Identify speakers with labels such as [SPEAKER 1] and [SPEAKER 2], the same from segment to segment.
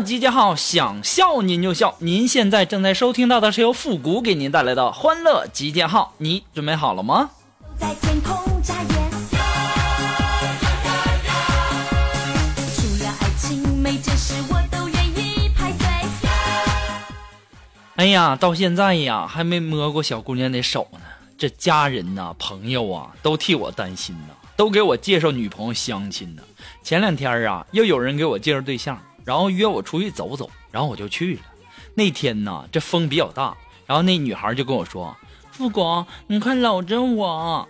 [SPEAKER 1] 集结号，想笑您就笑。您现在正在收听到的是由复古给您带来的欢乐集结号，你准备好了吗？
[SPEAKER 2] 除了爱情，每件事我都愿意排队。
[SPEAKER 1] 哎呀，到现在呀还没摸过小姑娘的手呢。这家人呐、朋友啊，都替我担心呐，都给我介绍女朋友相亲呢。前两天啊，又有人给我介绍对象，然后约我出去走走，然后我就去了。那天呢，这风比较大，然后那女孩就跟我说：“富国，你快搂着我。”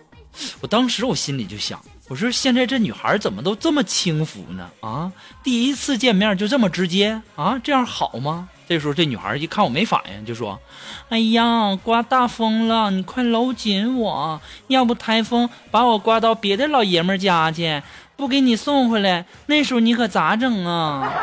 [SPEAKER 1] 我当时我心里就想，我说现在这女孩怎么都这么轻浮呢？啊，第一次见面就这么直接啊，这样好吗？这时候这女孩一看我没反应，就说：“哎呀，刮大风了，你快搂紧我，要不台风把我刮到别的老爷们家去，不给你送回来，那时候你可咋整啊？”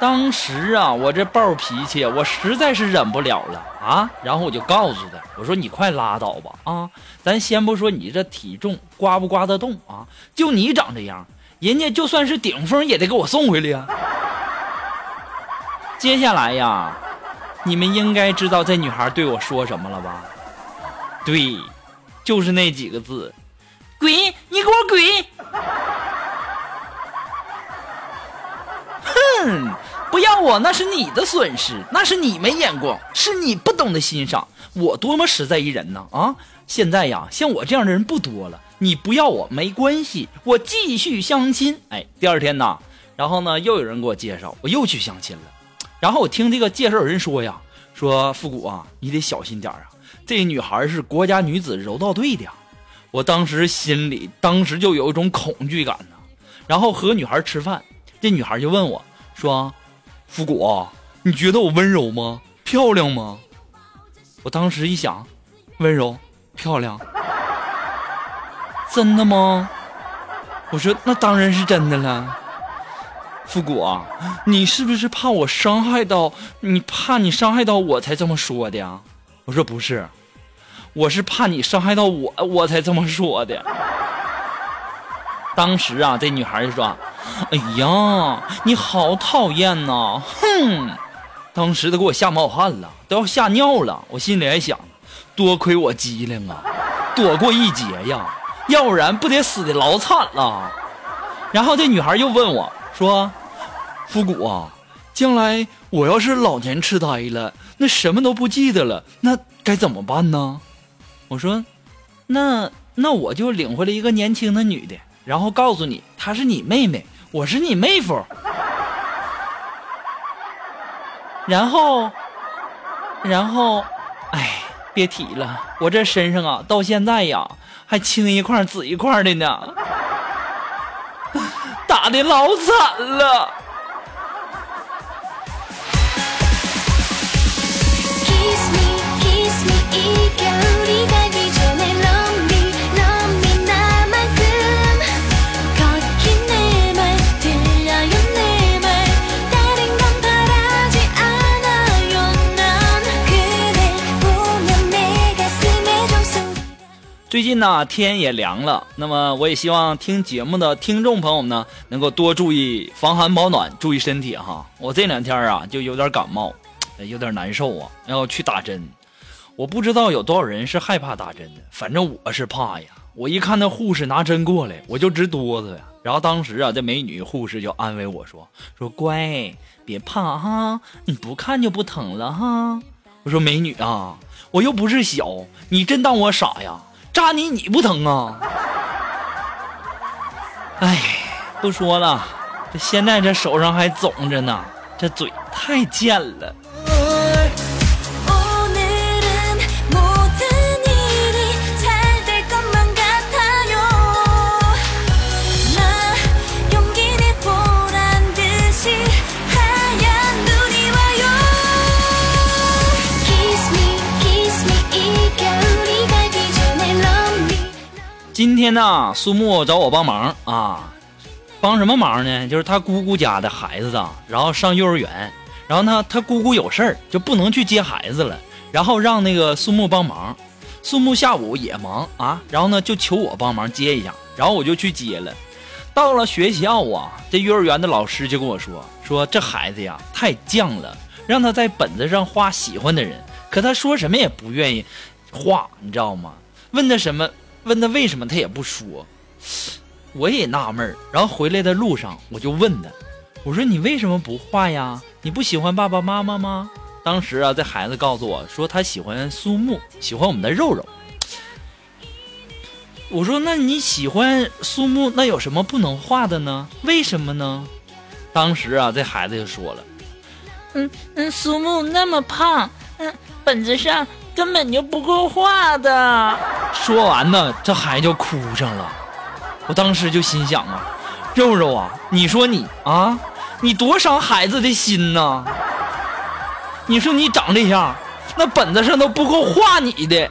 [SPEAKER 1] 当时啊，我这暴脾气，我实在是忍不了了啊！然后我就告诉他，我说你快拉倒吧啊！咱先不说你这体重刮不刮得动啊，就你长这样，人家就算是顶峰也得给我送回来呀。接下来呀，你们应该知道这女孩对我说什么了吧？对，就是那几个字：滚！你给我滚！哼！不要我那是你的损失，那是你没眼光，是你不懂得欣赏。我多么实在一人呢啊！现在呀，像我这样的人不多了。你不要我没关系，我继续相亲。哎，第二天呢，然后呢，又有人给我介绍，我又去相亲了。然后我听这个介绍人说呀，说复古啊，你得小心点啊，这女孩是国家女子柔道队的呀。我当时心里当时就有一种恐惧感呢。然后和女孩吃饭，这女孩就问我说。复古，你觉得我温柔吗？漂亮吗？我当时一想，温柔、漂亮，真的吗？我说那当然是真的了。复古，你是不是怕我伤害到你？怕你伤害到我才这么说的呀？我说不是，我是怕你伤害到我，我才这么说的。当时啊，这女孩就说。哎呀，你好讨厌呐！哼，当时都给我吓冒汗了，都要吓尿了。我心里还想，多亏我机灵啊，躲过一劫呀，要不然不得死的老惨了。然后这女孩又问我说：“复古啊，将来我要是老年痴呆了，那什么都不记得了，那该怎么办呢？”我说：“那那我就领回来一个年轻的女的，然后告诉你，她是你妹妹。”我是你妹夫，然后，然后，哎，别提了，我这身上啊，到现在呀，还青一块紫一块的呢，打的老惨了。最近呢，天也凉了，那么我也希望听节目的听众朋友们呢，能够多注意防寒保暖，注意身体哈。我这两天啊，就有点感冒，有点难受啊，要去打针。我不知道有多少人是害怕打针的，反正我是怕呀。我一看那护士拿针过来，我就直哆嗦呀。然后当时啊，这美女护士就安慰我说：“说乖，别怕哈，你不看就不疼了哈。”我说：“美女啊，我又不是小，你真当我傻呀？”扎你你不疼啊？哎，不说了，这现在这手上还肿着呢，这嘴太贱了。天呢，苏木找我帮忙啊，帮什么忙呢？就是他姑姑家的孩子啊，然后上幼儿园，然后呢，他姑姑有事儿，就不能去接孩子了，然后让那个苏木帮忙。苏木下午也忙啊，然后呢就求我帮忙接一下，然后我就去接了。到了学校啊，这幼儿园的老师就跟我说，说这孩子呀太犟了，让他在本子上画喜欢的人，可他说什么也不愿意画，你知道吗？问他什么，问他为什么，他也不说。我也纳闷儿，然后回来的路上我就问他，我说你为什么不画呀？你不喜欢爸爸妈妈吗？当时啊，这孩子告诉我说他喜欢苏木，喜欢我们的肉肉。我说那你喜欢苏木，那有什么不能画的呢？为什么呢？当时啊，这孩子就说了，
[SPEAKER 3] 嗯嗯，苏木那么胖，嗯，本子上根本就不够画的。
[SPEAKER 1] 说完呢，这孩子就哭上了。我当时就心想啊，肉肉啊，你说你啊，你多伤孩子的心呐！你说你长这样，那本子上都不够画你的。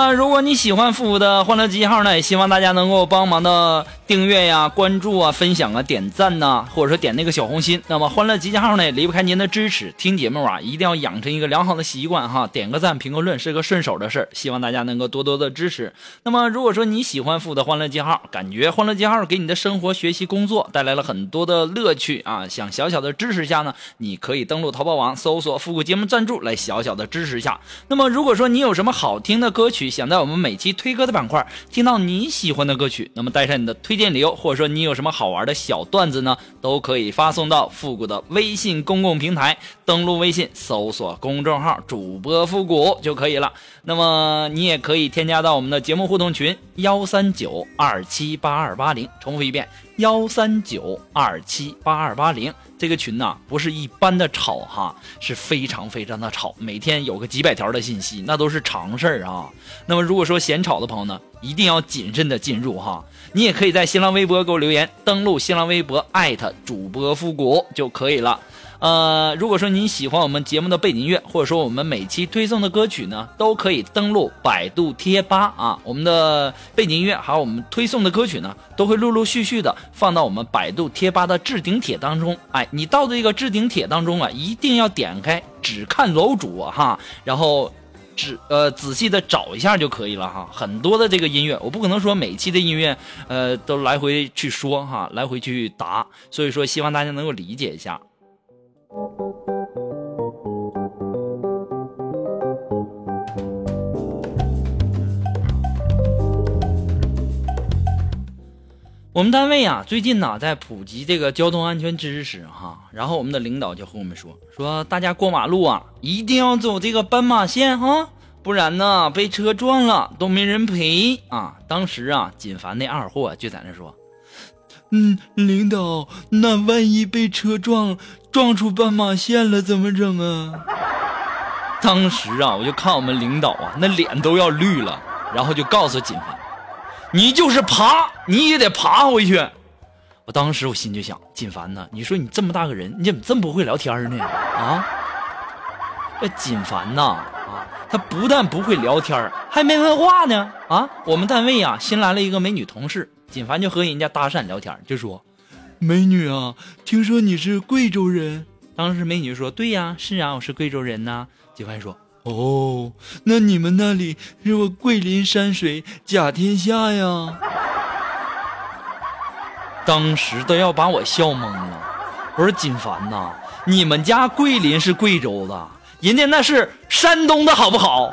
[SPEAKER 1] 么，如果你喜欢复古的欢乐集结号呢，也希望大家能够帮忙的订阅呀、关注啊、分享啊、点赞呐、或者说点那个小红心。那么，欢乐集结号呢，离不开您的支持。听节目啊，一定要养成一个良好的习惯哈，点个赞、评个论是个顺手的事儿。希望大家能够多多的支持。那么，如果说你喜欢复古的欢乐集结号，感觉欢乐集结号给你的生活、学习、工作带来了很多的乐趣啊，想小小的支持一下呢，你可以登录淘宝网搜索“复古节目赞助”来小小的支持一下。那么，如果说你有什么好听的歌曲，想在我们每期推歌的板块听到你喜欢的歌曲，那么带上你的推荐理由，或者说你有什么好玩的小段子呢，都可以发送到复古的微信公共平台，登录微信搜索公众号主播复古就可以了。那么你也可以添加到我们的节目互动群幺三九二七八二八零，重复一遍幺三九二七八二八零。这个群呐、不是一般的吵哈，是非常非常的吵，每天有个几百条的信息，那都是常事儿啊。那么如果说嫌吵的朋友呢，一定要谨慎的进入哈。你也可以在新浪微博给我留言，登录新浪微博艾特主播复古就可以了。呃，如果说您喜欢我们节目的背景音乐，或者说我们每期推送的歌曲呢，都可以登录百度贴吧啊，我们的背景音乐还有我们推送的歌曲呢，都会陆陆续续的放到我们百度贴吧的置顶帖当中。哎，你到这个置顶帖当中啊，一定要点开只看楼主哈，然后。只呃仔细的找一下就可以了哈，很多的这个音乐，我不可能说每期的音乐呃都来回去说哈，来回去答，所以说希望大家能够理解一下。我们单位啊，最近呢在普及这个交通安全知识哈，然后我们的领导就和我们说，说大家过马路啊，一定要走这个斑马线哈，不然呢被车撞了都没人赔啊。当时啊，锦凡那二货就在那说，嗯，领导，那万一被车撞撞出斑马线了怎么整啊？当时啊，我就看我们领导啊，那脸都要绿了，然后就告诉锦凡。你就是爬，你也得爬回去。我当时我心就想，锦凡呐，你说你这么大个人，你怎么这么不会聊天呢？啊，这锦凡呐，啊，他不但不会聊天，还没文化呢。啊，我们单位啊新来了一个美女同事，锦凡就和人家搭讪聊天，就说：“美女啊，听说你是贵州人。”当时美女说：“对呀，是啊，我是贵州人呐。”锦凡说：“哦，那你们那里是不桂林山水甲天下呀？当时都要把我笑懵了。我说锦凡呐，你们家桂林是贵州的，人家那是山东的好不好？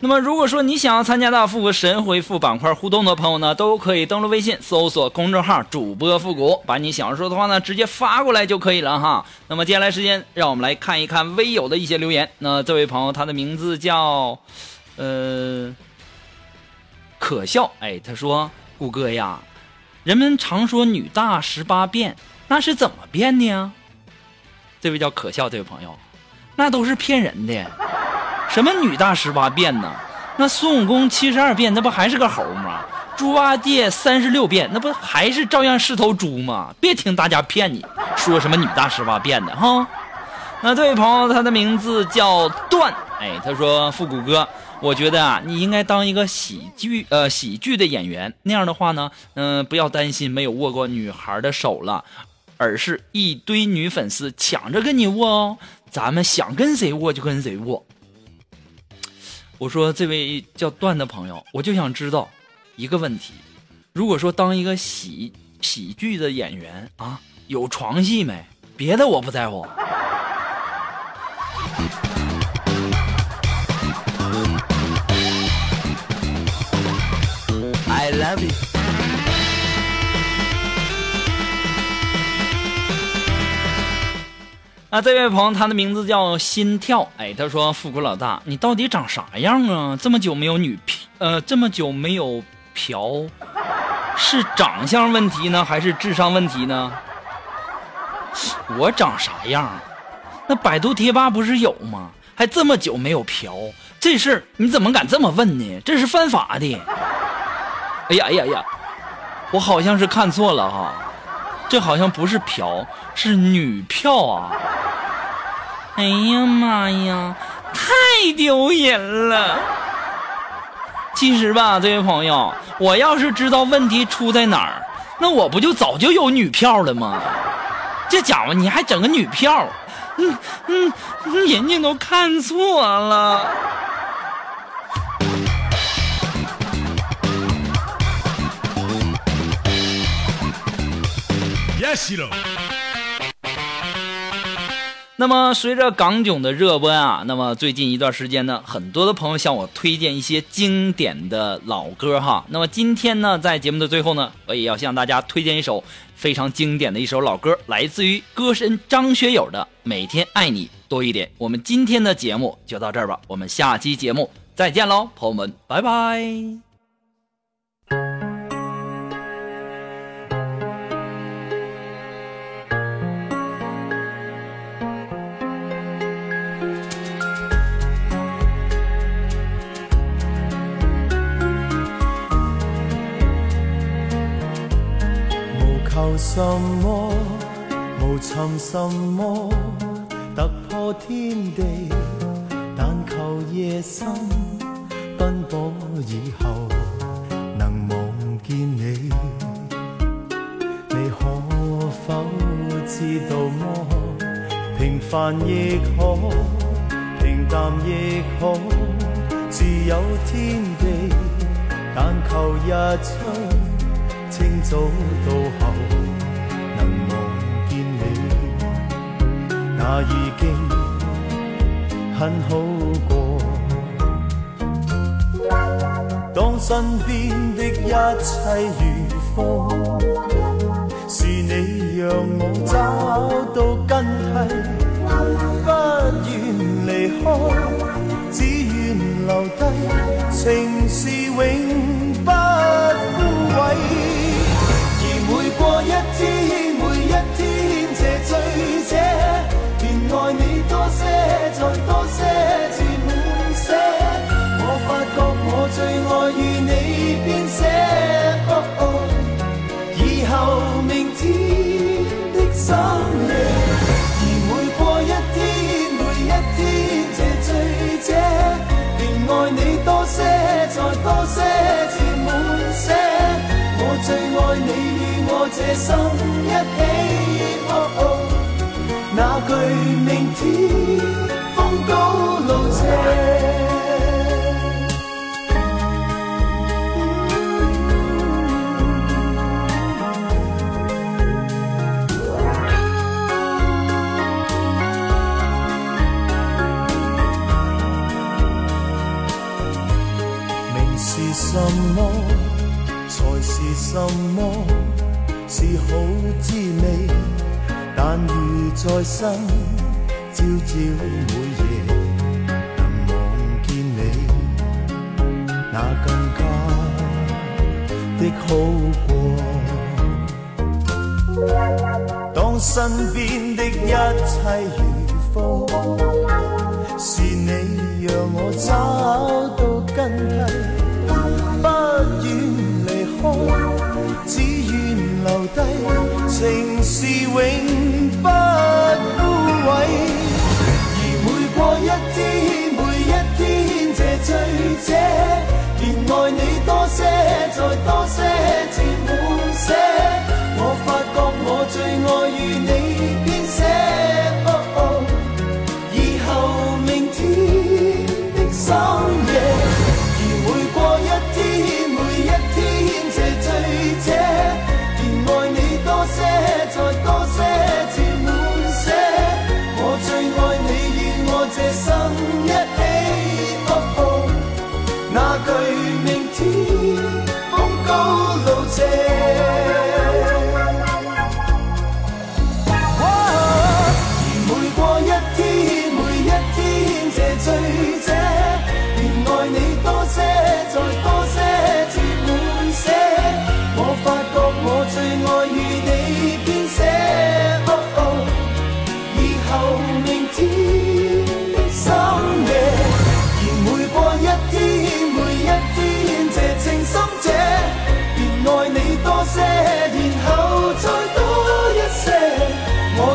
[SPEAKER 1] 那么，如果说你想要参加到复古神回复板块互动的朋友呢，都可以登录微信搜索公众号“主播复古”，把你想说的话呢直接发过来就可以了哈。那么接下来时间，让我们来看一看微友的一些留言。那这位朋友他的名字叫，呃，可笑。哎，他说：“谷歌呀，人们常说女大十八变，那是怎么变的呀？”这位叫可笑这位朋友，那都是骗人的。什么女大十八变呢？那孙悟空七十二变，那不还是个猴吗？猪八戒三十六变，那不还是照样是头猪吗？别听大家骗你，说什么女大十八变的哈。那这位朋友，他的名字叫段，哎，他说复古哥，我觉得啊，你应该当一个喜剧呃喜剧的演员，那样的话呢，嗯、不要担心没有握过女孩的手了，而是一堆女粉丝抢着跟你握哦，咱们想跟谁握就跟谁握。我说这位叫段的朋友，我就想知道一个问题：如果说当一个喜喜剧的演员啊，有床戏没？别的我不在乎。
[SPEAKER 4] I love you.
[SPEAKER 1] 啊，这位朋友，他的名字叫心跳。哎，他说：“富国老大，你到底长啥样啊？这么久没有女，呃，这么久没有嫖，是长相问题呢，还是智商问题呢？我长啥样？那百度贴吧不是有吗？还这么久没有嫖，这事儿你怎么敢这么问呢？这是犯法的。哎呀哎呀呀，我好像是看错了哈。”这好像不是嫖，是女票啊！哎呀妈呀，太丢人了！其实吧，这位朋友，我要是知道问题出在哪儿，那我不就早就有女票了吗？这家伙你还整个女票，嗯嗯，人家都看错了。
[SPEAKER 4] Yes, you do.
[SPEAKER 1] 那么，随着港囧的热播啊，那么最近一段时间呢，很多的朋友向我推荐一些经典的老歌哈。那么今天呢，在节目的最后呢，我也要向大家推荐一首非常经典的一首老歌，来自于歌神张学友的《每天爱你多一点》。我们今天的节目就到这儿吧，我们下期节目再见喽，朋友们，拜拜。
[SPEAKER 5] 無求什麼，無尋什麼，突破天地，但求夜深奔波以後能望見你。你可否知道麼？平凡亦可，平淡亦可，自有天地，但求日出。清早到後能望見你，那已經很好過。當身邊的一切如風，是你让我找到根蒂，不愿离开，只愿留低，情是永送一那更加的好过。当身边的一切如风，是你让我找到根蒂。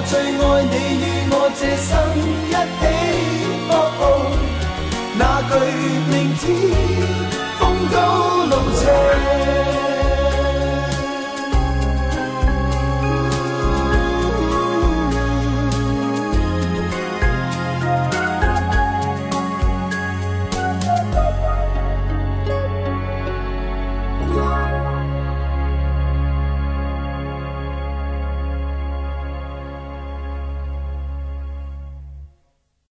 [SPEAKER 5] 最爱你与我这生一起。扑空那句明天风高